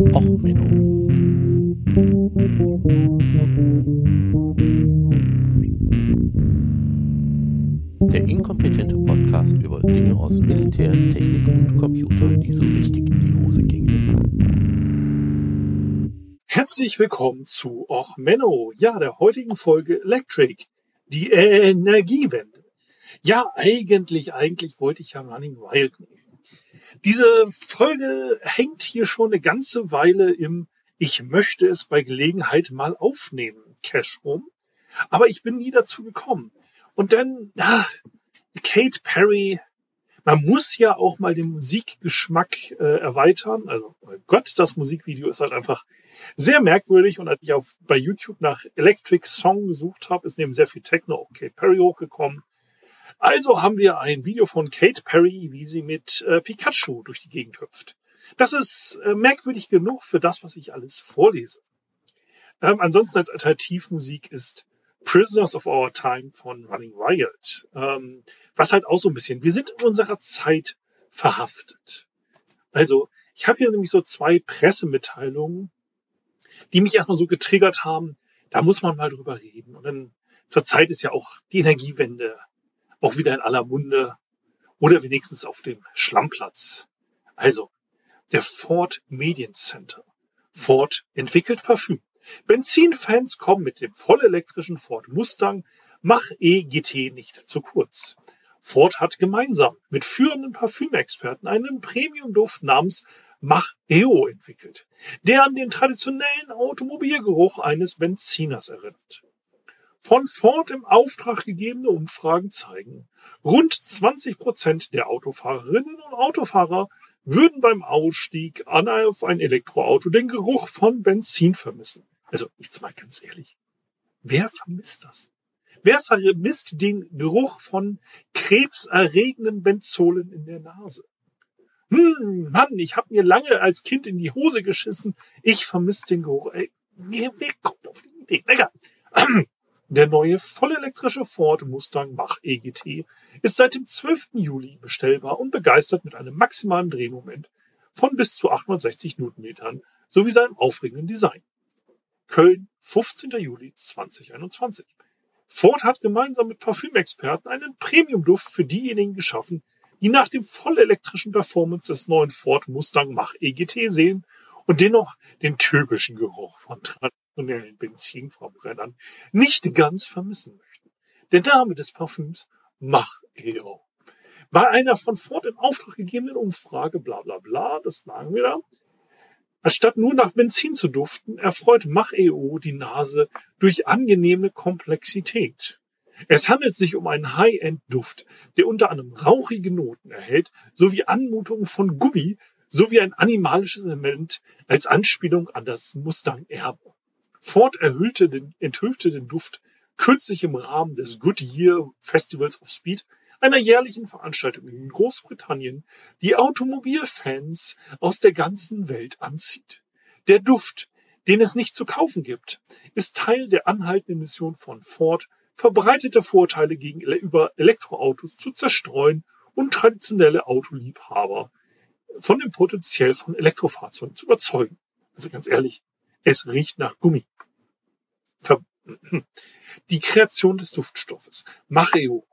Och, Menno. Der inkompetente Podcast über Dinge aus Militär, Technik und Computer, die so richtig in die Hose gingen. Herzlich willkommen zu Och Menno, ja, der heutigen Folge Electric, die Energiewende. Ja, eigentlich, eigentlich wollte ich ja Running Wild nehmen. Diese Folge hängt hier schon eine ganze Weile im Ich möchte es bei Gelegenheit mal aufnehmen Cash rum. Aber ich bin nie dazu gekommen. Und dann, ach, Kate Perry, man muss ja auch mal den Musikgeschmack äh, erweitern. Also oh Gott, das Musikvideo ist halt einfach sehr merkwürdig. Und als ich auf, bei YouTube nach Electric Song gesucht habe, ist neben sehr viel Techno auch Kate Perry hochgekommen. Also haben wir ein Video von Kate Perry, wie sie mit äh, Pikachu durch die Gegend hüpft. Das ist äh, merkwürdig genug für das, was ich alles vorlese. Ähm, ansonsten als Alternativmusik ist Prisoners of Our Time von Running Riot. Ähm, was halt auch so ein bisschen, wir sind in unserer Zeit verhaftet. Also, ich habe hier nämlich so zwei Pressemitteilungen, die mich erstmal so getriggert haben, da muss man mal drüber reden. Und dann zur Zeit ist ja auch die Energiewende auch wieder in aller Munde oder wenigstens auf dem Schlammplatz. Also, der Ford Medien Center. Ford entwickelt Parfüm. Benzinfans kommen mit dem vollelektrischen Ford Mustang Mach E-GT nicht zu kurz. Ford hat gemeinsam mit führenden Parfümexperten einen Premium-Duft namens Mach EO entwickelt, der an den traditionellen Automobilgeruch eines Benziners erinnert. Von Ford im Auftrag gegebene Umfragen zeigen, rund 20 Prozent der Autofahrerinnen und Autofahrer würden beim Ausstieg auf ein Elektroauto den Geruch von Benzin vermissen. Also, jetzt mal ganz ehrlich. Wer vermisst das? Wer vermisst den Geruch von krebserregenden Benzolen in der Nase? Hm, Mann, ich habe mir lange als Kind in die Hose geschissen. Ich vermisse den Geruch. Ey, wer kommt auf die Idee? Egal. Der neue vollelektrische Ford Mustang Mach EGT ist seit dem 12. Juli bestellbar und begeistert mit einem maximalen Drehmoment von bis zu 860 Newtonmetern sowie seinem aufregenden Design. Köln, 15. Juli 2021. Ford hat gemeinsam mit Parfümexperten einen Premium-Duft für diejenigen geschaffen, die nach dem vollelektrischen Performance des neuen Ford Mustang Mach EGT sehen und dennoch den typischen Geruch von traditionellen Benzinverbrennern nicht ganz vermissen möchten. Der Name des Parfüms Mach EO. Bei einer von Ford in Auftrag gegebenen Umfrage, bla bla bla, das lagen wir da, Anstatt nur nach Benzin zu duften, erfreut Mach EO die Nase durch angenehme Komplexität. Es handelt sich um einen High-End-Duft, der unter anderem rauchige Noten erhält, sowie Anmutungen von Gummi, sowie ein animalisches Element als Anspielung an das Mustang-Erbe. Ford erhüllte den, enthüllte den Duft kürzlich im Rahmen des Goodyear Festivals of Speed, einer jährlichen Veranstaltung in Großbritannien, die Automobilfans aus der ganzen Welt anzieht. Der Duft, den es nicht zu kaufen gibt, ist Teil der anhaltenden Mission von Ford, verbreitete Vorteile gegenüber Elektroautos zu zerstreuen und traditionelle Autoliebhaber von dem Potenzial von Elektrofahrzeugen zu überzeugen. Also ganz ehrlich, es riecht nach Gummi. Die Kreation des Duftstoffes. Macheo.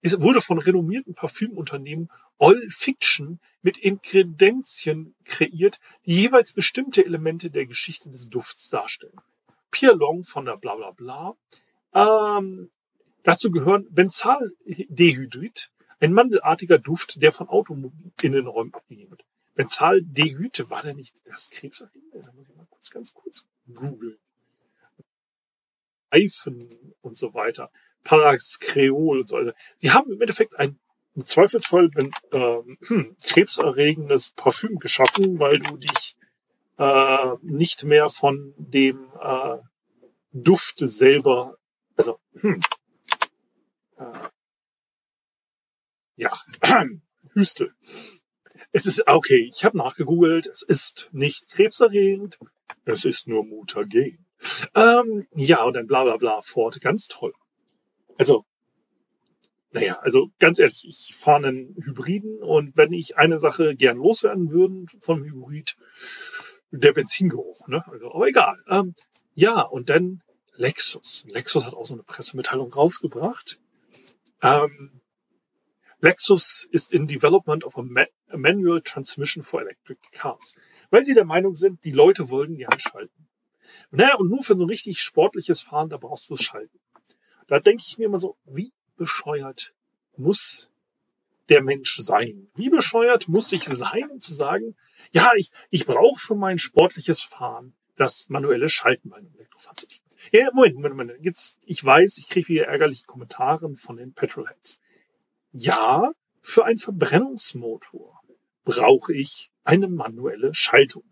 Es wurde von renommierten Parfümunternehmen All Fiction mit Inkredenzien kreiert, die jeweils bestimmte Elemente der Geschichte des Dufts darstellen. Pierre Long von der bla bla bla. Ähm, dazu gehören Benzaldehydrid, ein mandelartiger Duft, der von Automobilinnenräumen abgegeben wird. Benzaldehyd, war der nicht das Krebserregende? Kurz, ganz kurz googeln. Eifen und so weiter. Paraskreol und so weiter. Sie haben im Endeffekt ein im ein ähm, hm, krebserregendes Parfüm geschaffen, weil du dich äh, nicht mehr von dem äh, Duft selber, also hm, äh, ja, Hüstel. Es ist, okay, ich habe nachgegoogelt, es ist nicht krebserregend, es ist nur mutagen. Ähm, ja, und dann bla bla bla fort, ganz toll. Also, naja, also ganz ehrlich, ich fahre einen Hybriden und wenn ich eine Sache gern loswerden würde vom Hybrid, der Benzingeruch, ne? Also, aber egal. Ähm, ja, und dann Lexus. Lexus hat auch so eine Pressemitteilung rausgebracht. Ähm, Lexus ist in Development of a, a Manual Transmission for Electric Cars. Weil sie der Meinung sind, die Leute wollen ja schalten. Naja, und nur für so ein richtig sportliches Fahren, da brauchst du es schalten. Da denke ich mir immer so, wie bescheuert muss der Mensch sein? Wie bescheuert muss ich sein, um zu sagen, ja, ich, ich brauche für mein sportliches Fahren das manuelle Schalten bei einem Elektrofahrzeug. Ja, Moment, Moment, Moment. Jetzt, ich weiß, ich kriege hier ärgerliche Kommentare von den Petrolheads. Ja, für einen Verbrennungsmotor brauche ich eine manuelle Schaltung,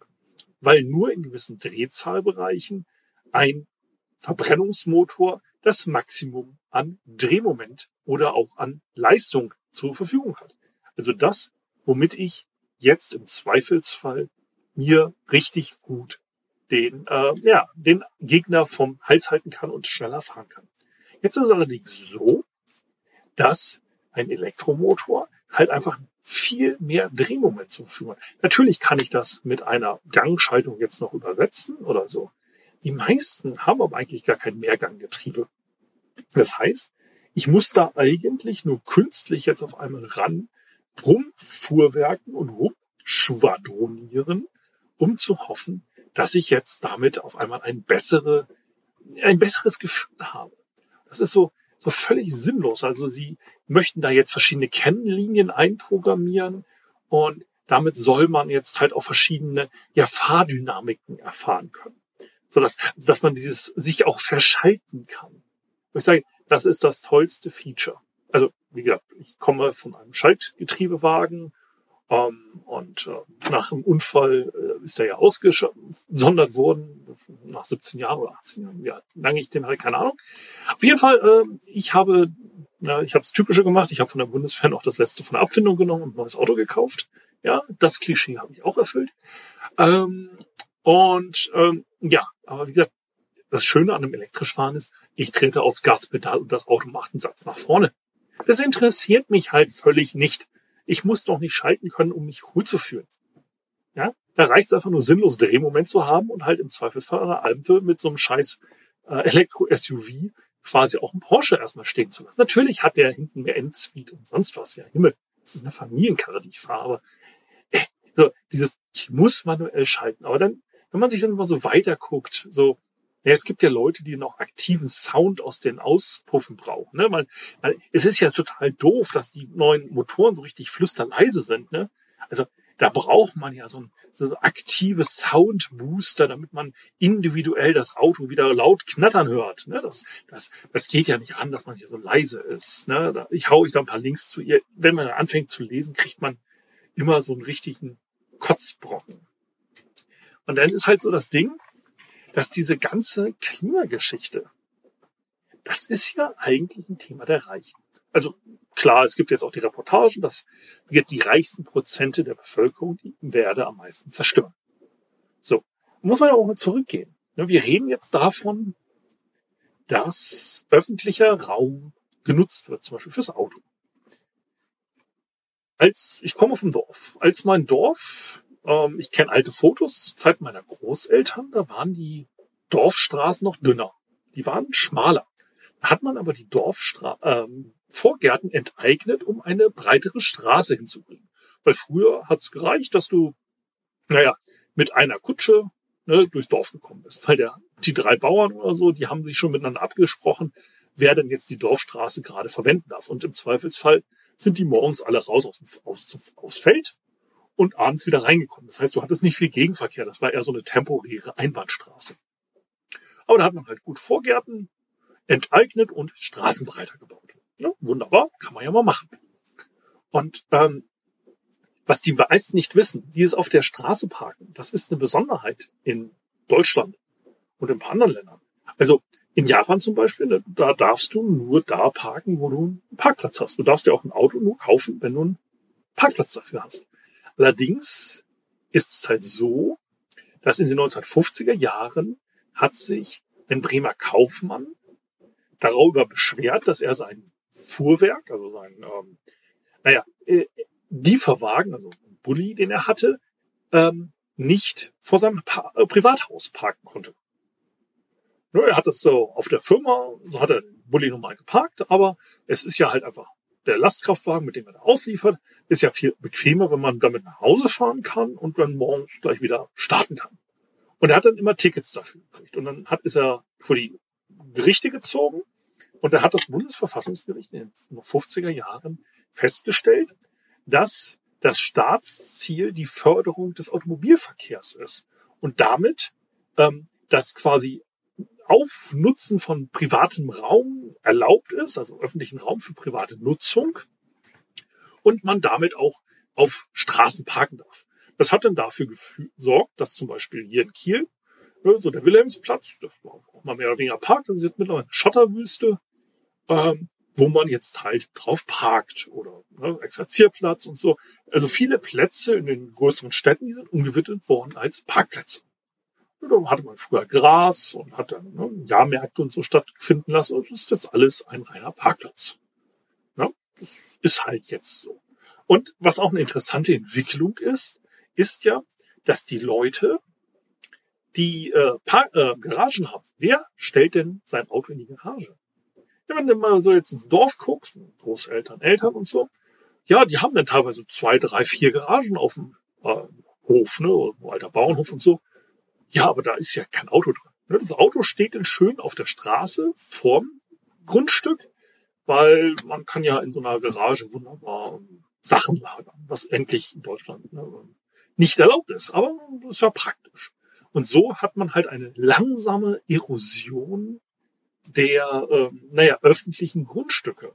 weil nur in gewissen Drehzahlbereichen ein Verbrennungsmotor das Maximum an Drehmoment oder auch an Leistung zur Verfügung hat. Also das, womit ich jetzt im Zweifelsfall mir richtig gut den, äh, ja, den Gegner vom Hals halten kann und schneller fahren kann. Jetzt ist es allerdings so, dass ein Elektromotor halt einfach viel mehr Drehmoment zur Verfügung. Natürlich kann ich das mit einer Gangschaltung jetzt noch übersetzen oder so. Die meisten haben aber eigentlich gar kein Mehrganggetriebe. Das heißt, ich muss da eigentlich nur künstlich jetzt auf einmal ran, rumfuhrwerken und rumschwadronieren, um zu hoffen, dass ich jetzt damit auf einmal ein bessere, ein besseres Gefühl habe. Das ist so, so völlig sinnlos. Also sie möchten da jetzt verschiedene Kennlinien einprogrammieren und damit soll man jetzt halt auch verschiedene ja, Fahrdynamiken erfahren können. So dass, dass man dieses sich auch verschalten kann. Und ich sage, das ist das tollste Feature. Also, wie gesagt, ich komme von einem Schaltgetriebewagen ähm, und äh, nach dem Unfall äh, ist er ja ausgesondert worden, nach 17 Jahren oder 18 Jahren, ja, lange ich den halt, keine Ahnung. Auf jeden Fall, äh, ich habe, na, ich habe das Typische gemacht, ich habe von der Bundeswehr noch das letzte von der Abfindung genommen und ein neues Auto gekauft. Ja, das Klischee habe ich auch erfüllt. Ähm, und ähm, ja, aber wie gesagt, das Schöne an einem elektrisch fahren ist, ich trete aufs Gaspedal und das Auto macht einen Satz nach vorne. Das interessiert mich halt völlig nicht. Ich muss doch nicht schalten können, um mich cool zu fühlen. Ja, da reicht es einfach nur sinnlos Drehmoment zu haben und halt im Zweifelsfall an der mit so einem scheiß äh, Elektro-SUV quasi auch einen Porsche erstmal stehen zu lassen. Natürlich hat der hinten mehr Endspeed und sonst was. Ja, Himmel. Das ist eine Familienkarre, die ich fahre, aber so dieses, ich muss manuell schalten. Aber dann, wenn man sich dann mal so weiter guckt, so ja, es gibt ja Leute, die noch aktiven Sound aus den Auspuffen brauchen. Ne? Man, man, es ist ja total doof, dass die neuen Motoren so richtig flüsterleise sind. Ne? Also da braucht man ja so ein, so ein aktives Soundbooster, damit man individuell das Auto wieder laut knattern hört. Ne? Das, das, das geht ja nicht an, dass man hier so leise ist. Ne? Ich hau euch da ein paar Links zu ihr. Wenn man anfängt zu lesen, kriegt man immer so einen richtigen Kotzbrocken. Und dann ist halt so das Ding, dass diese ganze Klimageschichte, das ist ja eigentlich ein Thema der Reichen. Also klar, es gibt jetzt auch die Reportagen, dass wird die reichsten Prozente der Bevölkerung die Erde am meisten zerstören. So, muss man ja auch mal zurückgehen. Ne, wir reden jetzt davon, dass öffentlicher Raum genutzt wird, zum Beispiel fürs Auto. Als ich komme vom Dorf, als mein Dorf ähm, ich kenne alte Fotos zur Zeit meiner Großeltern, da waren die Dorfstraßen noch dünner. Die waren schmaler. Hat man aber die Dorfstra ähm, Vorgärten enteignet, um eine breitere Straße hinzubringen. Weil früher hat es gereicht, dass du, naja, mit einer Kutsche ne, durchs Dorf gekommen bist. Weil der, die drei Bauern oder so, die haben sich schon miteinander abgesprochen, wer denn jetzt die Dorfstraße gerade verwenden darf. Und im Zweifelsfall sind die morgens alle raus aus, aus, aufs Feld und abends wieder reingekommen. Das heißt, du hattest nicht viel Gegenverkehr. Das war eher so eine temporäre Einbahnstraße. Aber da hat man halt gut Vorgärten enteignet und Straßenbreiter gebaut. Ja, wunderbar, kann man ja mal machen. Und ähm, was die meisten nicht wissen, die es auf der Straße parken, das ist eine Besonderheit in Deutschland und in ein paar anderen Ländern. Also in Japan zum Beispiel, ne, da darfst du nur da parken, wo du einen Parkplatz hast. Du darfst dir auch ein Auto nur kaufen, wenn du einen Parkplatz dafür hast. Allerdings ist es halt so, dass in den 1950er Jahren hat sich ein Bremer Kaufmann darüber beschwert, dass er sein Fuhrwerk, also sein, ähm, naja, äh, Lieferwagen, also ein Bulli, den er hatte, ähm, nicht vor seinem pa äh, Privathaus parken konnte. Ne, er hat das so auf der Firma, so hat er den Bulli normal geparkt, aber es ist ja halt einfach der Lastkraftwagen, mit dem er da ausliefert, ist ja viel bequemer, wenn man damit nach Hause fahren kann und dann morgens gleich wieder starten kann. Und er hat dann immer Tickets dafür gekriegt. Und dann hat, ist er vor die Gerichte gezogen und da hat das Bundesverfassungsgericht in den 50er Jahren festgestellt, dass das Staatsziel die Förderung des Automobilverkehrs ist und damit ähm, das quasi Aufnutzen von privatem Raum erlaubt ist, also öffentlichen Raum für private Nutzung und man damit auch auf Straßen parken darf. Das hat dann dafür gesorgt, dass zum Beispiel hier in Kiel, ne, so der Wilhelmsplatz, das war auch mal mehr oder weniger Park, ist jetzt mittlerweile Schotterwüste, ähm, wo man jetzt halt drauf parkt oder ne, Exerzierplatz und so. Also viele Plätze in den größeren Städten, die sind umgewidmet worden als Parkplätze. Da hatte man früher Gras und hat dann ne, Jahrmärkte und so stattfinden lassen. Und das ist jetzt alles ein reiner Parkplatz. Ja, das ist halt jetzt so. Und was auch eine interessante Entwicklung ist, ist ja, dass die Leute, die äh, äh, Garagen haben, wer stellt denn sein Auto in die Garage? Ja, wenn du mal so jetzt ins Dorf guckst, Großeltern, Eltern und so, ja, die haben dann teilweise zwei, drei, vier Garagen auf dem äh, Hof, ne, alter Bauernhof und so. Ja, aber da ist ja kein Auto drin. Ne? Das Auto steht dann schön auf der Straße vorm Grundstück, weil man kann ja in so einer Garage wunderbar Sachen lagern, was endlich in Deutschland ne, nicht erlaubt ist. Aber das ist ja praktisch. Und so hat man halt eine langsame Erosion der, ähm, naja, öffentlichen Grundstücke.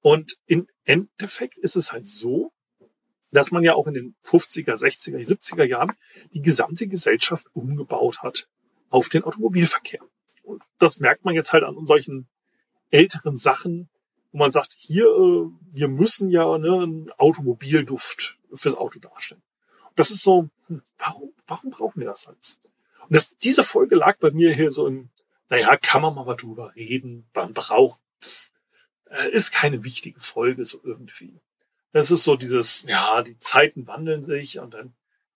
Und im Endeffekt ist es halt so, dass man ja auch in den 50er, 60er, 70er Jahren die gesamte Gesellschaft umgebaut hat auf den Automobilverkehr. Und das merkt man jetzt halt an solchen älteren Sachen, wo man sagt, hier, äh, wir müssen ja ne, einen Automobilduft fürs Auto darstellen. Und das ist so, hm, warum, warum brauchen wir das alles? Und das, diese Folge lag bei mir hier so im, naja, kann man mal drüber reden, man braucht, äh, ist keine wichtige Folge so irgendwie. Das ist so dieses, ja, die Zeiten wandeln sich und dann,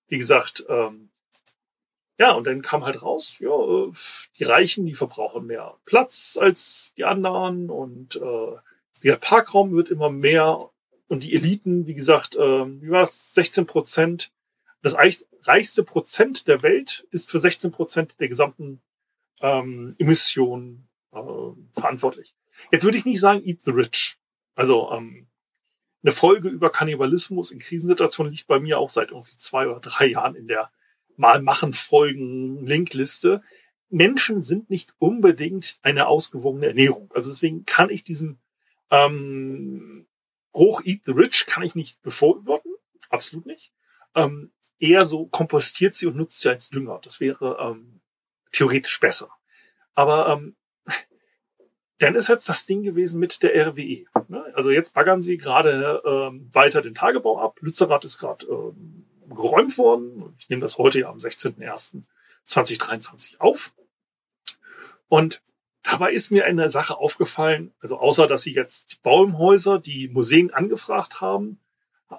wie gesagt, ähm, ja, und dann kam halt raus, ja, die Reichen, die verbrauchen mehr Platz als die anderen und äh, der Parkraum wird immer mehr und die Eliten, wie gesagt, äh, wie war es, 16 Prozent, das reichste Prozent der Welt ist für 16 Prozent der gesamten ähm, Emissionen äh, verantwortlich. Jetzt würde ich nicht sagen, eat the rich. Also ähm, eine Folge über Kannibalismus in Krisensituationen liegt bei mir auch seit irgendwie zwei oder drei Jahren in der mal machen Folgen Linkliste. Menschen sind nicht unbedingt eine ausgewogene Ernährung. Also deswegen kann ich diesem ähm, Hoch Eat the Rich kann ich nicht befürworten. Absolut nicht. Ähm, eher so kompostiert sie und nutzt sie als Dünger. Das wäre ähm, theoretisch besser. Aber ähm, dann ist jetzt das Ding gewesen mit der RWE. Ne? Also jetzt baggern sie gerade ähm, weiter den Tagebau ab. Lützerath ist gerade ähm, geräumt worden. Ich nehme das heute ja am 16.01.2023 auf. Und dabei ist mir eine Sache aufgefallen, also außer dass sie jetzt die Baumhäuser, die Museen angefragt haben,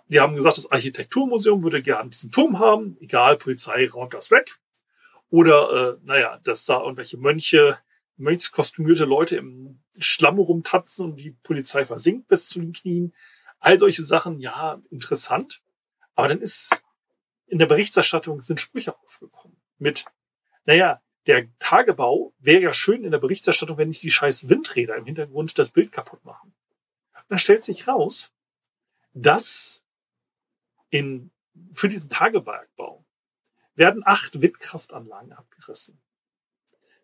die haben gesagt, das Architekturmuseum würde gerne diesen Turm haben, egal, Polizei räumt das weg. Oder, äh, naja, dass da irgendwelche Mönche mönchskostümierte Leute im Schlamm rumtatzen und die Polizei versinkt bis zu den Knien. All solche Sachen, ja, interessant. Aber dann ist in der Berichterstattung sind Sprüche aufgekommen mit, naja, der Tagebau wäre ja schön in der Berichterstattung, wenn nicht die scheiß Windräder im Hintergrund das Bild kaputt machen. Und dann stellt sich raus, dass in, für diesen Tagebergbau werden acht Windkraftanlagen abgerissen.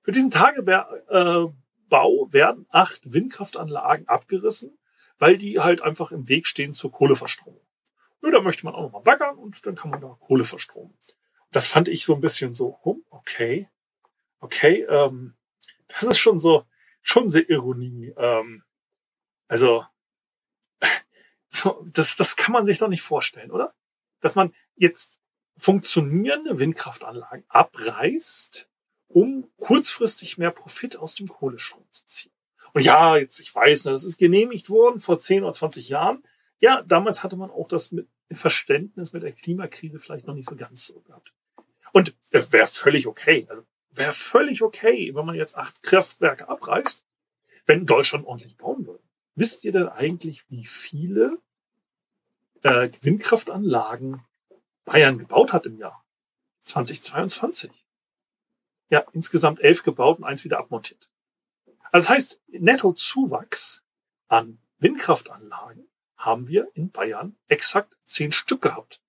Für diesen Tagebau werden acht Windkraftanlagen abgerissen, weil die halt einfach im Weg stehen zur Kohleverstromung. Ja, da möchte man auch nochmal baggern und dann kann man da Kohle verstromen. Das fand ich so ein bisschen so, okay, okay, ähm, das ist schon so, schon sehr Ironie. Ähm, also, so, das, das kann man sich doch nicht vorstellen, oder? Dass man jetzt funktionierende Windkraftanlagen abreißt, um kurzfristig mehr Profit aus dem Kohlestrom zu ziehen. Und ja, jetzt, ich weiß, das ist genehmigt worden vor 10 oder 20 Jahren. Ja, damals hatte man auch das mit Verständnis mit der Klimakrise vielleicht noch nicht so ganz so gehabt. Und äh, wäre völlig okay. Also wäre völlig okay, wenn man jetzt acht Kraftwerke abreißt, wenn Deutschland ordentlich bauen würde. Wisst ihr denn eigentlich, wie viele äh, Windkraftanlagen Bayern gebaut hat im Jahr 2022? Ja, insgesamt elf gebaut und eins wieder abmontiert. Also das heißt, Nettozuwachs an Windkraftanlagen haben wir in Bayern exakt zehn Stück gehabt.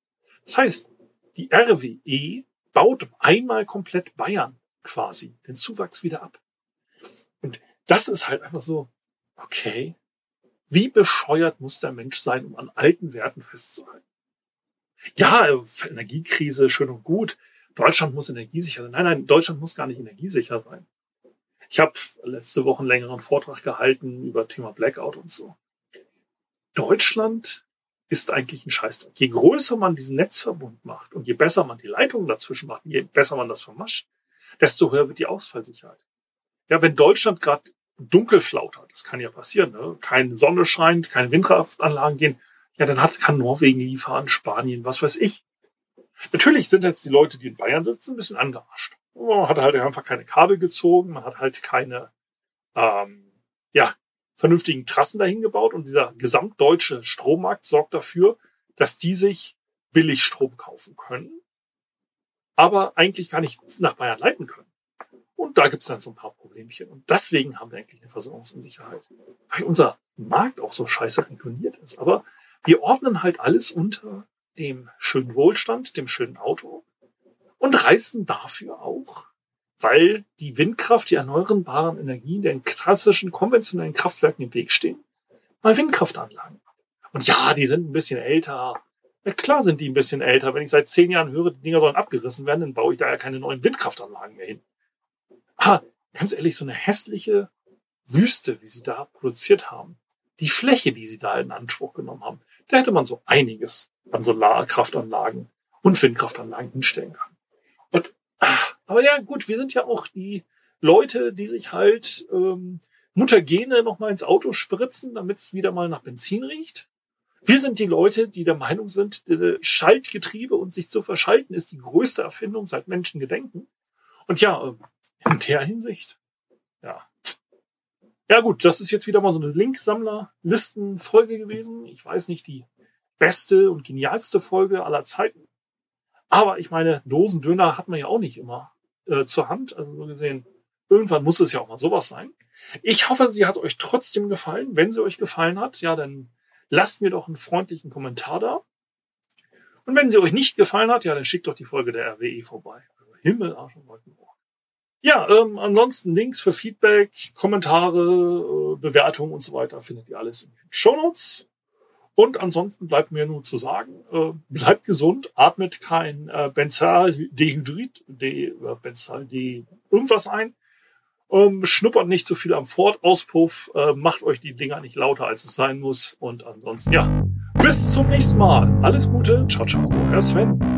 Das heißt, die RWE baut einmal komplett Bayern quasi den Zuwachs wieder ab. Und das ist halt einfach so, okay, wie bescheuert muss der Mensch sein, um an alten Werten festzuhalten? Ja, Energiekrise, schön und gut. Deutschland muss energiesicher sein. Nein, nein, Deutschland muss gar nicht energiesicher sein. Ich habe letzte Woche einen längeren Vortrag gehalten über Thema Blackout und so. Deutschland ist eigentlich ein Scheißdreck. Je größer man diesen Netzverbund macht und je besser man die Leitungen dazwischen macht, je besser man das vermascht, desto höher wird die Ausfallsicherheit. Ja, wenn Deutschland gerade dunkelflaut hat, das kann ja passieren, ne? keine Sonne scheint, keine Windkraftanlagen gehen, ja, dann hat, kann Norwegen liefern, Spanien, was weiß ich. Natürlich sind jetzt die Leute, die in Bayern sitzen, ein bisschen angearscht. Man hat halt einfach keine Kabel gezogen, man hat halt keine, ähm, ja, vernünftigen Trassen dahin gebaut und dieser gesamtdeutsche Strommarkt sorgt dafür, dass die sich billig Strom kaufen können, aber eigentlich gar nicht nach Bayern leiten können. Und da gibt es dann so ein paar Problemchen. Und deswegen haben wir eigentlich eine Versorgungsunsicherheit. Weil unser Markt auch so scheiße reguliert ist. Aber wir ordnen halt alles unter dem schönen Wohlstand, dem schönen Auto und reißen dafür auch weil die Windkraft, die erneuerbaren Energien den klassischen konventionellen Kraftwerken im Weg stehen, mal Windkraftanlagen. Und ja, die sind ein bisschen älter. Ja, klar sind die ein bisschen älter. Wenn ich seit zehn Jahren höre, die Dinger sollen abgerissen werden, dann baue ich da ja keine neuen Windkraftanlagen mehr hin. Ah, ganz ehrlich, so eine hässliche Wüste, wie sie da produziert haben, die Fläche, die sie da in Anspruch genommen haben, da hätte man so einiges an Solarkraftanlagen und Windkraftanlagen hinstellen können. Und ah, aber ja, gut, wir sind ja auch die Leute, die sich halt ähm, Muttergene nochmal ins Auto spritzen, damit es wieder mal nach Benzin riecht. Wir sind die Leute, die der Meinung sind, Schaltgetriebe und sich zu verschalten ist die größte Erfindung seit Menschen gedenken. Und ja, ähm, in der Hinsicht, ja. Ja gut, das ist jetzt wieder mal so eine Linksammler-Listen-Folge gewesen. Ich weiß nicht, die beste und genialste Folge aller Zeiten. Aber ich meine, Dosendöner hat man ja auch nicht immer äh, zur Hand. Also so gesehen, irgendwann muss es ja auch mal sowas sein. Ich hoffe, sie hat euch trotzdem gefallen. Wenn sie euch gefallen hat, ja, dann lasst mir doch einen freundlichen Kommentar da. Und wenn sie euch nicht gefallen hat, ja, dann schickt doch die Folge der RWE vorbei. Himmel, Arsch und Wolkenrohr. Ja, ähm, ansonsten Links für Feedback, Kommentare, äh, Bewertungen und so weiter findet ihr alles in den Show Notes. Und ansonsten bleibt mir nur zu sagen, äh, bleibt gesund, atmet kein äh, Benzaldehydrid, de, äh, Benzalde irgendwas ein, ähm, schnuppert nicht zu viel am Ford-Auspuff, äh, macht euch die Dinger nicht lauter, als es sein muss. Und ansonsten, ja, bis zum nächsten Mal. Alles Gute, ciao, ciao, euer Sven.